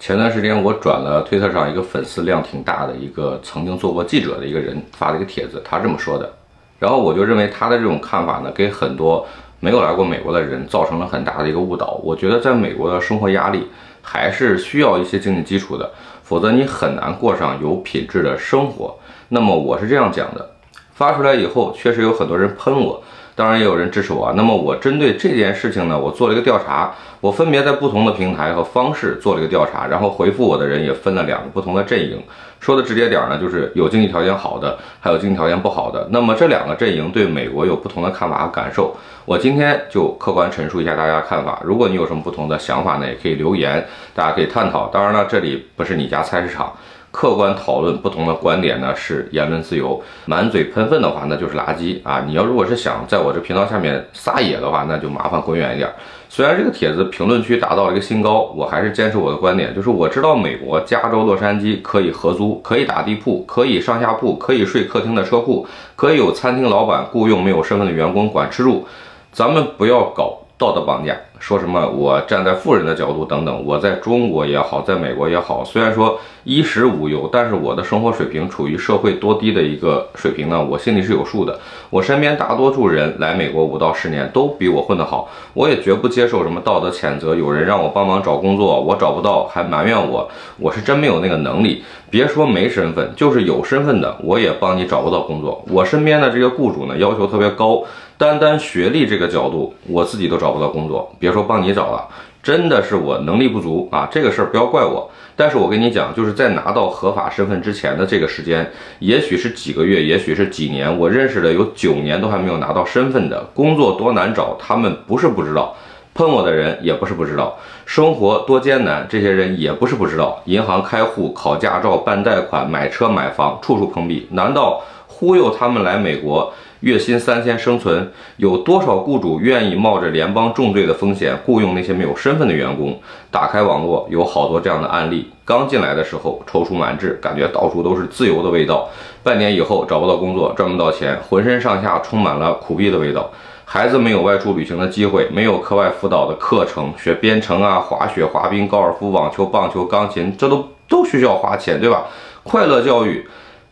前段时间我转了推特上一个粉丝量挺大的一个曾经做过记者的一个人发了一个帖子，他这么说的，然后我就认为他的这种看法呢，给很多没有来过美国的人造成了很大的一个误导。我觉得在美国的生活压力还是需要一些经济基础的，否则你很难过上有品质的生活。那么我是这样讲的，发出来以后确实有很多人喷我。当然也有人支持我。那么我针对这件事情呢，我做了一个调查，我分别在不同的平台和方式做了一个调查，然后回复我的人也分了两个不同的阵营。说的直接点儿呢，就是有经济条件好的，还有经济条件不好的。那么这两个阵营对美国有不同的看法和感受。我今天就客观陈述一下大家的看法。如果你有什么不同的想法呢，也可以留言，大家可以探讨。当然了，这里不是你家菜市场。客观讨论不同的观点呢，是言论自由。满嘴喷粪的话，那就是垃圾啊！你要如果是想在我这频道下面撒野的话，那就麻烦滚远一点。虽然这个帖子评论区达到了一个新高，我还是坚持我的观点，就是我知道美国加州洛杉矶可以合租，可以打地铺，可以上下铺，可以睡客厅的车库，可以有餐厅老板雇佣没有身份的员工管吃住。咱们不要搞。道德绑架，说什么我站在富人的角度等等，我在中国也好，在美国也好，虽然说衣食无忧，但是我的生活水平处于社会多低的一个水平呢？我心里是有数的。我身边大多数人来美国五到十年都比我混得好，我也绝不接受什么道德谴责。有人让我帮忙找工作，我找不到还埋怨我，我是真没有那个能力。别说没身份，就是有身份的，我也帮你找不到工作。我身边的这个雇主呢，要求特别高。单单学历这个角度，我自己都找不到工作，别说帮你找了，真的是我能力不足啊！这个事儿不要怪我。但是我跟你讲，就是在拿到合法身份之前的这个时间，也许是几个月，也许是几年。我认识的有九年都还没有拿到身份的，工作多难找，他们不是不知道，喷我的人也不是不知道，生活多艰难，这些人也不是不知道。银行开户、考驾照、办贷款、买车买房，处处碰壁。难道忽悠他们来美国？月薪三千生存，有多少雇主愿意冒着联邦重罪的风险雇佣那些没有身份的员工？打开网络，有好多这样的案例。刚进来的时候踌躇满志，感觉到处都是自由的味道；半年以后找不到工作，赚不到钱，浑身上下充满了苦逼的味道。孩子没有外出旅行的机会，没有课外辅导的课程，学编程啊、滑雪、滑冰、高尔夫、网球、棒球、钢琴，这都都需要花钱，对吧？快乐教育。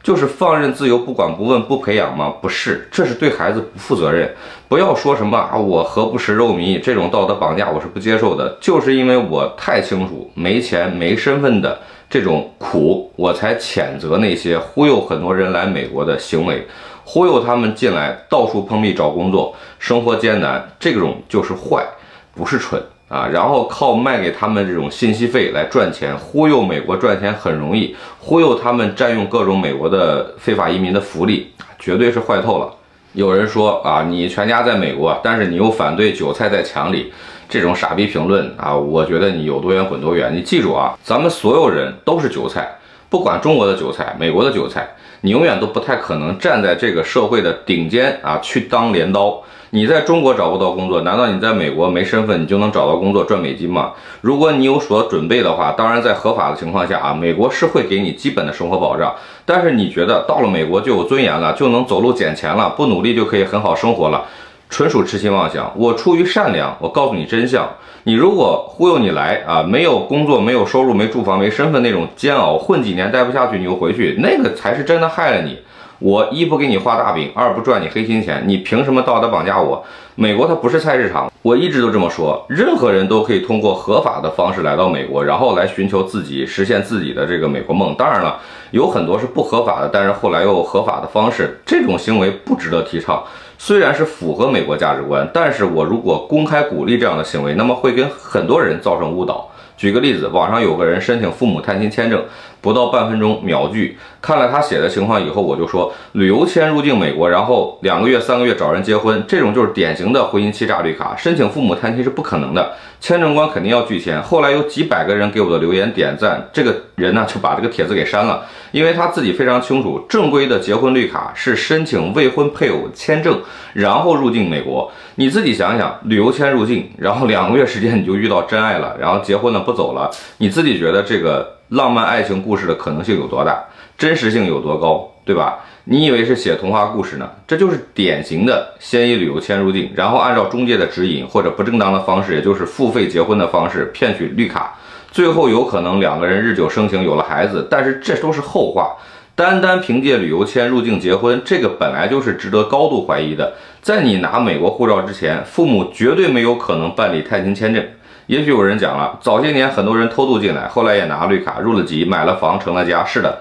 就是放任自由，不管不问不培养吗？不是，这是对孩子不负责任。不要说什么啊，我何不食肉糜？这种道德绑架我是不接受的。就是因为我太清楚没钱没身份的这种苦，我才谴责那些忽悠很多人来美国的行为，忽悠他们进来到处碰壁找工作，生活艰难，这种就是坏，不是蠢。啊，然后靠卖给他们这种信息费来赚钱，忽悠美国赚钱很容易，忽悠他们占用各种美国的非法移民的福利，绝对是坏透了。有人说啊，你全家在美国，但是你又反对韭菜在墙里，这种傻逼评论啊，我觉得你有多远滚多远。你记住啊，咱们所有人都是韭菜，不管中国的韭菜，美国的韭菜，你永远都不太可能站在这个社会的顶尖啊，去当镰刀。你在中国找不到工作，难道你在美国没身份，你就能找到工作赚美金吗？如果你有所准备的话，当然在合法的情况下啊，美国是会给你基本的生活保障。但是你觉得到了美国就有尊严了，就能走路捡钱了，不努力就可以很好生活了，纯属痴心妄想。我出于善良，我告诉你真相。你如果忽悠你来啊，没有工作、没有收入、没住房、没身份那种煎熬，混几年待不下去你就回去，那个才是真的害了你。我一不给你画大饼，二不赚你黑心钱，你凭什么道德绑架我？美国它不是菜市场，我一直都这么说，任何人都可以通过合法的方式来到美国，然后来寻求自己实现自己的这个美国梦。当然了，有很多是不合法的，但是后来又合法的方式，这种行为不值得提倡。虽然是符合美国价值观，但是我如果公开鼓励这样的行为，那么会跟很多人造成误导。举个例子，网上有个人申请父母探亲签证。不到半分钟秒拒，看了他写的情况以后，我就说旅游签入境美国，然后两个月、三个月找人结婚，这种就是典型的婚姻欺诈绿卡，申请父母探亲是不可能的，签证官肯定要拒签。后来有几百个人给我的留言点赞，这个人呢就把这个帖子给删了，因为他自己非常清楚，正规的结婚绿卡是申请未婚配偶签证，然后入境美国。你自己想想，旅游签入境，然后两个月时间你就遇到真爱了，然后结婚了不走了，你自己觉得这个？浪漫爱情故事的可能性有多大，真实性有多高，对吧？你以为是写童话故事呢？这就是典型的先以旅游签入境，然后按照中介的指引或者不正当的方式，也就是付费结婚的方式骗取绿卡。最后有可能两个人日久生情，有了孩子，但是这都是后话。单单凭借旅游签入境结婚，这个本来就是值得高度怀疑的。在你拿美国护照之前，父母绝对没有可能办理探亲签证。也许有人讲了，早些年很多人偷渡进来，后来也拿绿卡入了籍，买了房，成了家。是的。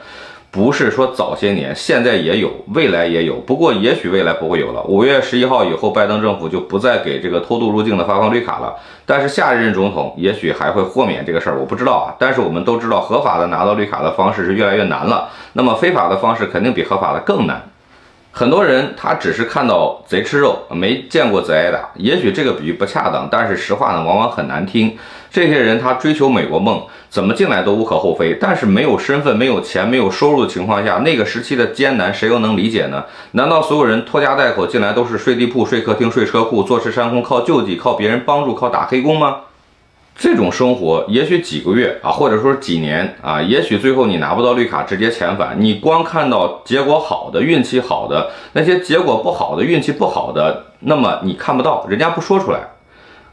不是说早些年，现在也有，未来也有。不过也许未来不会有了。五月十一号以后，拜登政府就不再给这个偷渡入境的发放绿卡了。但是下一任总统也许还会豁免这个事儿，我不知道啊。但是我们都知道，合法的拿到绿卡的方式是越来越难了。那么非法的方式肯定比合法的更难。很多人他只是看到贼吃肉，没见过贼挨打。也许这个比喻不恰当，但是实话呢，往往很难听。这些人他追求美国梦，怎么进来都无可厚非。但是没有身份、没有钱、没有收入的情况下，那个时期的艰难，谁又能理解呢？难道所有人拖家带口进来都是睡地铺、睡客厅、睡车库、坐吃山空、靠救济、靠别人帮助、靠打黑工吗？这种生活也许几个月啊，或者说几年啊，也许最后你拿不到绿卡，直接遣返。你光看到结果好的、运气好的，那些结果不好的、运气不好的，那么你看不到，人家不说出来。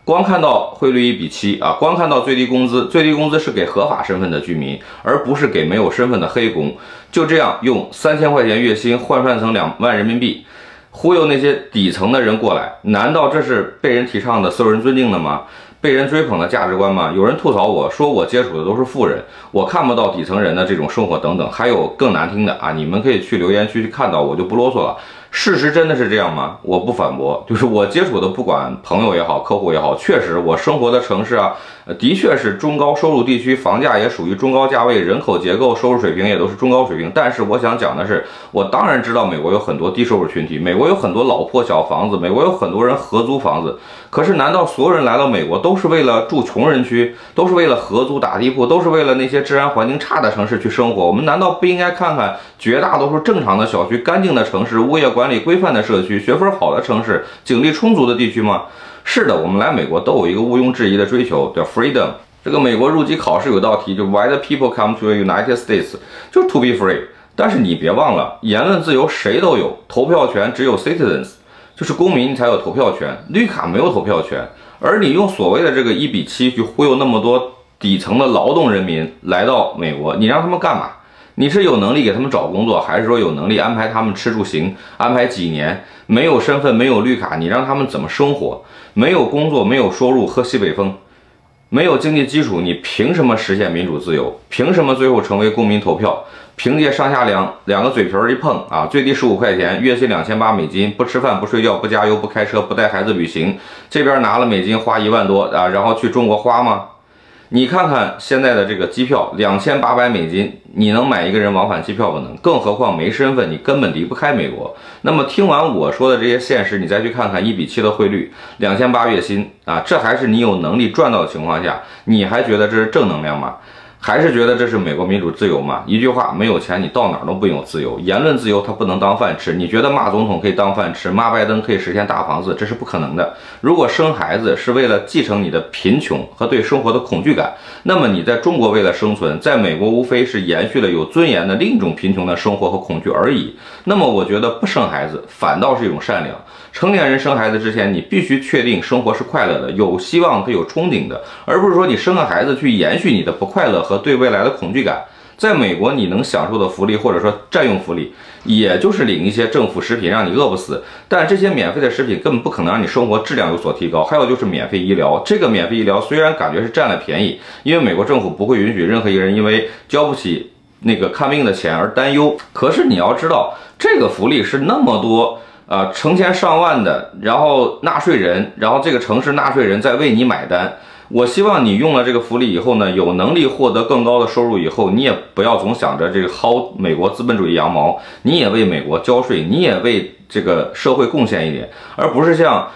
光看到汇率一比七啊，光看到最低工资，最低工资是给合法身份的居民，而不是给没有身份的黑工。就这样用三千块钱月薪换算成两万人民币，忽悠那些底层的人过来，难道这是被人提倡的、受人尊敬的吗？被人追捧的价值观吗？有人吐槽我说我接触的都是富人，我看不到底层人的这种生活等等，还有更难听的啊！你们可以去留言区去看到，我就不啰嗦了。事实真的是这样吗？我不反驳，就是我接触的，不管朋友也好，客户也好，确实我生活的城市啊，的确是中高收入地区，房价也属于中高价位，人口结构、收入水平也都是中高水平。但是我想讲的是，我当然知道美国有很多低收入群体，美国有很多老破小房子，美国有很多人合租房子。可是，难道所有人来到美国都是为了住穷人区，都是为了合租打地铺，都是为了那些治安环境差的城市去生活？我们难道不应该看看绝大多数正常的小区、干净的城市、物业管管理规范的社区、学分好的城市、警力充足的地区吗？是的，我们来美国都有一个毋庸置疑的追求，叫 freedom。这个美国入籍考试有道题，就 Why the people come to the United States？就是 to be free。但是你别忘了，言论自由谁都有，投票权只有 citizens。就是公民才有投票权，绿卡没有投票权。而你用所谓的这个一比七去忽悠那么多底层的劳动人民来到美国，你让他们干嘛？你是有能力给他们找工作，还是说有能力安排他们吃住行？安排几年没有身份没有绿卡，你让他们怎么生活？没有工作没有收入，喝西北风。没有经济基础，你凭什么实现民主自由？凭什么最后成为公民投票？凭借上下两两个嘴皮儿一碰啊，最低十五块钱，月薪两千八美金，不吃饭不睡觉不加油不开车不带孩子旅行，这边拿了美金花一万多啊，然后去中国花吗？你看看现在的这个机票，两千八百美金，你能买一个人往返机票不能？更何况没身份，你根本离不开美国。那么听完我说的这些现实，你再去看看一比七的汇率，两千八月薪啊，这还是你有能力赚到的情况下，你还觉得这是正能量吗？还是觉得这是美国民主自由吗？一句话，没有钱你到哪儿都不有自由。言论自由它不能当饭吃。你觉得骂总统可以当饭吃，骂拜登可以实现大房子，这是不可能的。如果生孩子是为了继承你的贫穷和对生活的恐惧感，那么你在中国为了生存，在美国无非是延续了有尊严的另一种贫穷的生活和恐惧而已。那么我觉得不生孩子反倒是一种善良。成年人生孩子之前，你必须确定生活是快乐的、有希望和有憧憬的，而不是说你生个孩子去延续你的不快乐和对未来的恐惧感。在美国，你能享受的福利或者说占用福利，也就是领一些政府食品让你饿不死。但这些免费的食品根本不可能让你生活质量有所提高。还有就是免费医疗，这个免费医疗虽然感觉是占了便宜，因为美国政府不会允许任何一个人因为交不起那个看病的钱而担忧。可是你要知道，这个福利是那么多。啊，成千上万的，然后纳税人，然后这个城市纳税人在为你买单。我希望你用了这个福利以后呢，有能力获得更高的收入以后，你也不要总想着这个薅美国资本主义羊毛，你也为美国交税，你也为这个社会贡献一点，而不是像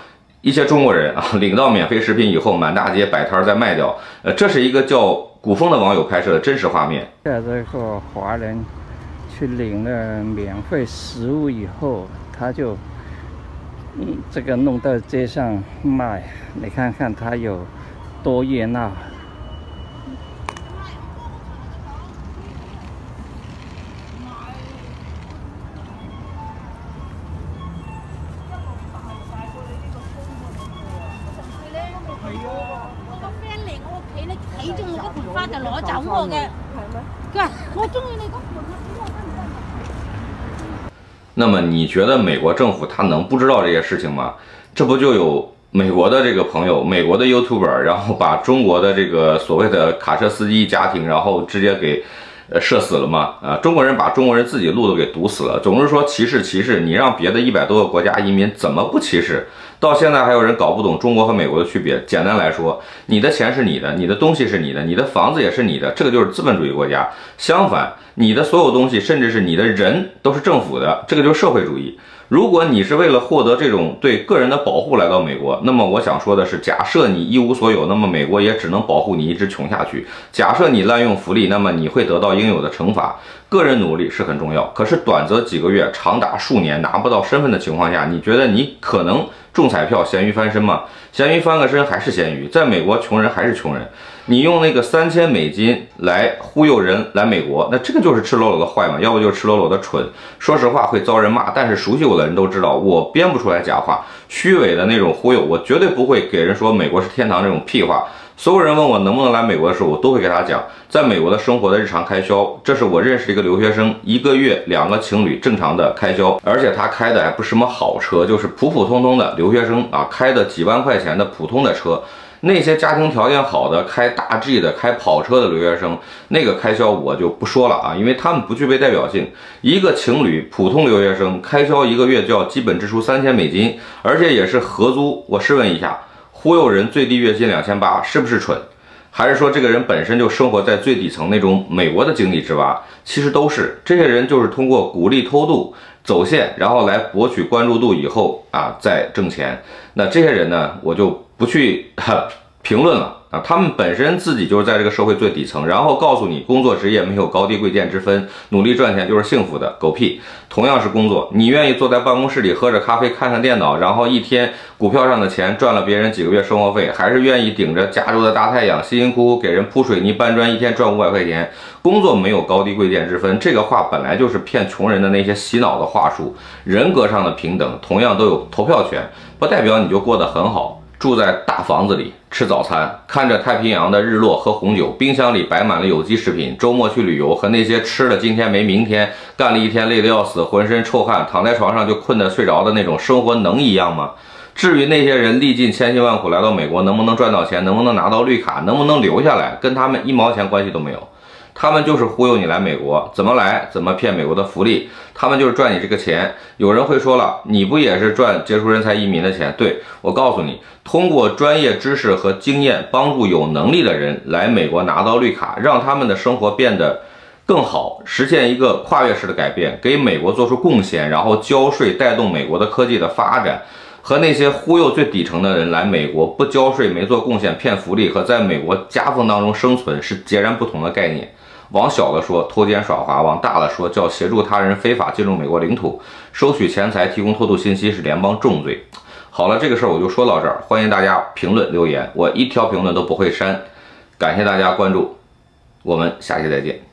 一些中国人啊，领到免费食品以后，满大街摆摊再卖掉。呃，这是一个叫古风的网友拍摄的真实画面。在这个华人去领了免费食物以后。他就嗯，这个弄到街上卖，你看看他有多热闹。我個 friend 嚟我屋企咧，睇中我嗰盆花就我就我嘅，佢話我中意你？那么你觉得美国政府他能不知道这些事情吗？这不就有美国的这个朋友，美国的 YouTuber，然后把中国的这个所谓的卡车司机家庭，然后直接给呃射死了吗？啊，中国人把中国人自己路都给堵死了，总是说歧视歧视，你让别的一百多个国家移民怎么不歧视？到现在还有人搞不懂中国和美国的区别。简单来说，你的钱是你的，你的东西是你的，你的房子也是你的，这个就是资本主义国家。相反，你的所有东西，甚至是你的人，都是政府的，这个就是社会主义。如果你是为了获得这种对个人的保护来到美国，那么我想说的是，假设你一无所有，那么美国也只能保护你一直穷下去。假设你滥用福利，那么你会得到应有的惩罚。个人努力是很重要，可是短则几个月，长达数年拿不到身份的情况下，你觉得你可能中彩票咸鱼翻身吗？咸鱼翻个身还是咸鱼，在美国穷人还是穷人。你用那个三千美金来忽悠人来美国，那这个就是赤裸裸的坏嘛，要不就是赤裸裸的蠢。说实话会遭人骂，但是熟悉我的人都知道，我编不出来假话，虚伪的那种忽悠，我绝对不会给人说美国是天堂这种屁话。所有人问我能不能来美国的时候，我都会给他讲，在美国的生活的日常开销，这是我认识的一个留学生，一个月两个情侣正常的开销，而且他开的还不是什么好车，就是普普通通的留学生啊，开的几万块钱的普通的车。那些家庭条件好的、开大 G 的、开跑车的留学生，那个开销我就不说了啊，因为他们不具备代表性。一个情侣普通留学生开销一个月就要基本支出三千美金，而且也是合租。我试问一下。忽悠人最低月薪两千八，是不是蠢？还是说这个人本身就生活在最底层那种美国的井底之蛙？其实都是这些人，就是通过鼓励偷渡、走线，然后来博取关注度，以后啊再挣钱。那这些人呢，我就不去评论了。啊，他们本身自己就是在这个社会最底层，然后告诉你工作职业没有高低贵贱之分，努力赚钱就是幸福的，狗屁！同样是工作，你愿意坐在办公室里喝着咖啡看看电脑，然后一天股票上的钱赚了别人几个月生活费，还是愿意顶着加州的大太阳辛辛苦苦给人铺水泥搬砖，一天赚五百块钱？工作没有高低贵贱之分，这个话本来就是骗穷人的那些洗脑的话术。人格上的平等，同样都有投票权，不代表你就过得很好。住在大房子里吃早餐，看着太平洋的日落喝红酒，冰箱里摆满了有机食品。周末去旅游，和那些吃了今天没明天，干了一天累得要死，浑身臭汗，躺在床上就困得睡着的那种生活能一样吗？至于那些人历尽千辛万苦来到美国，能不能赚到钱，能不能拿到绿卡，能不能留下来，跟他们一毛钱关系都没有。他们就是忽悠你来美国，怎么来怎么骗美国的福利，他们就是赚你这个钱。有人会说了，你不也是赚杰出人才移民的钱？对我告诉你，通过专业知识和经验帮助有能力的人来美国拿到绿卡，让他们的生活变得更好，实现一个跨越式的改变，给美国做出贡献，然后交税带动美国的科技的发展，和那些忽悠最底层的人来美国不交税、没做贡献、骗福利和在美国夹缝当中生存是截然不同的概念。往小了说，偷奸耍滑；往大了说，叫协助他人非法进入美国领土，收取钱财，提供偷渡信息是联邦重罪。好了，这个事儿我就说到这儿，欢迎大家评论留言，我一条评论都不会删。感谢大家关注，我们下期再见。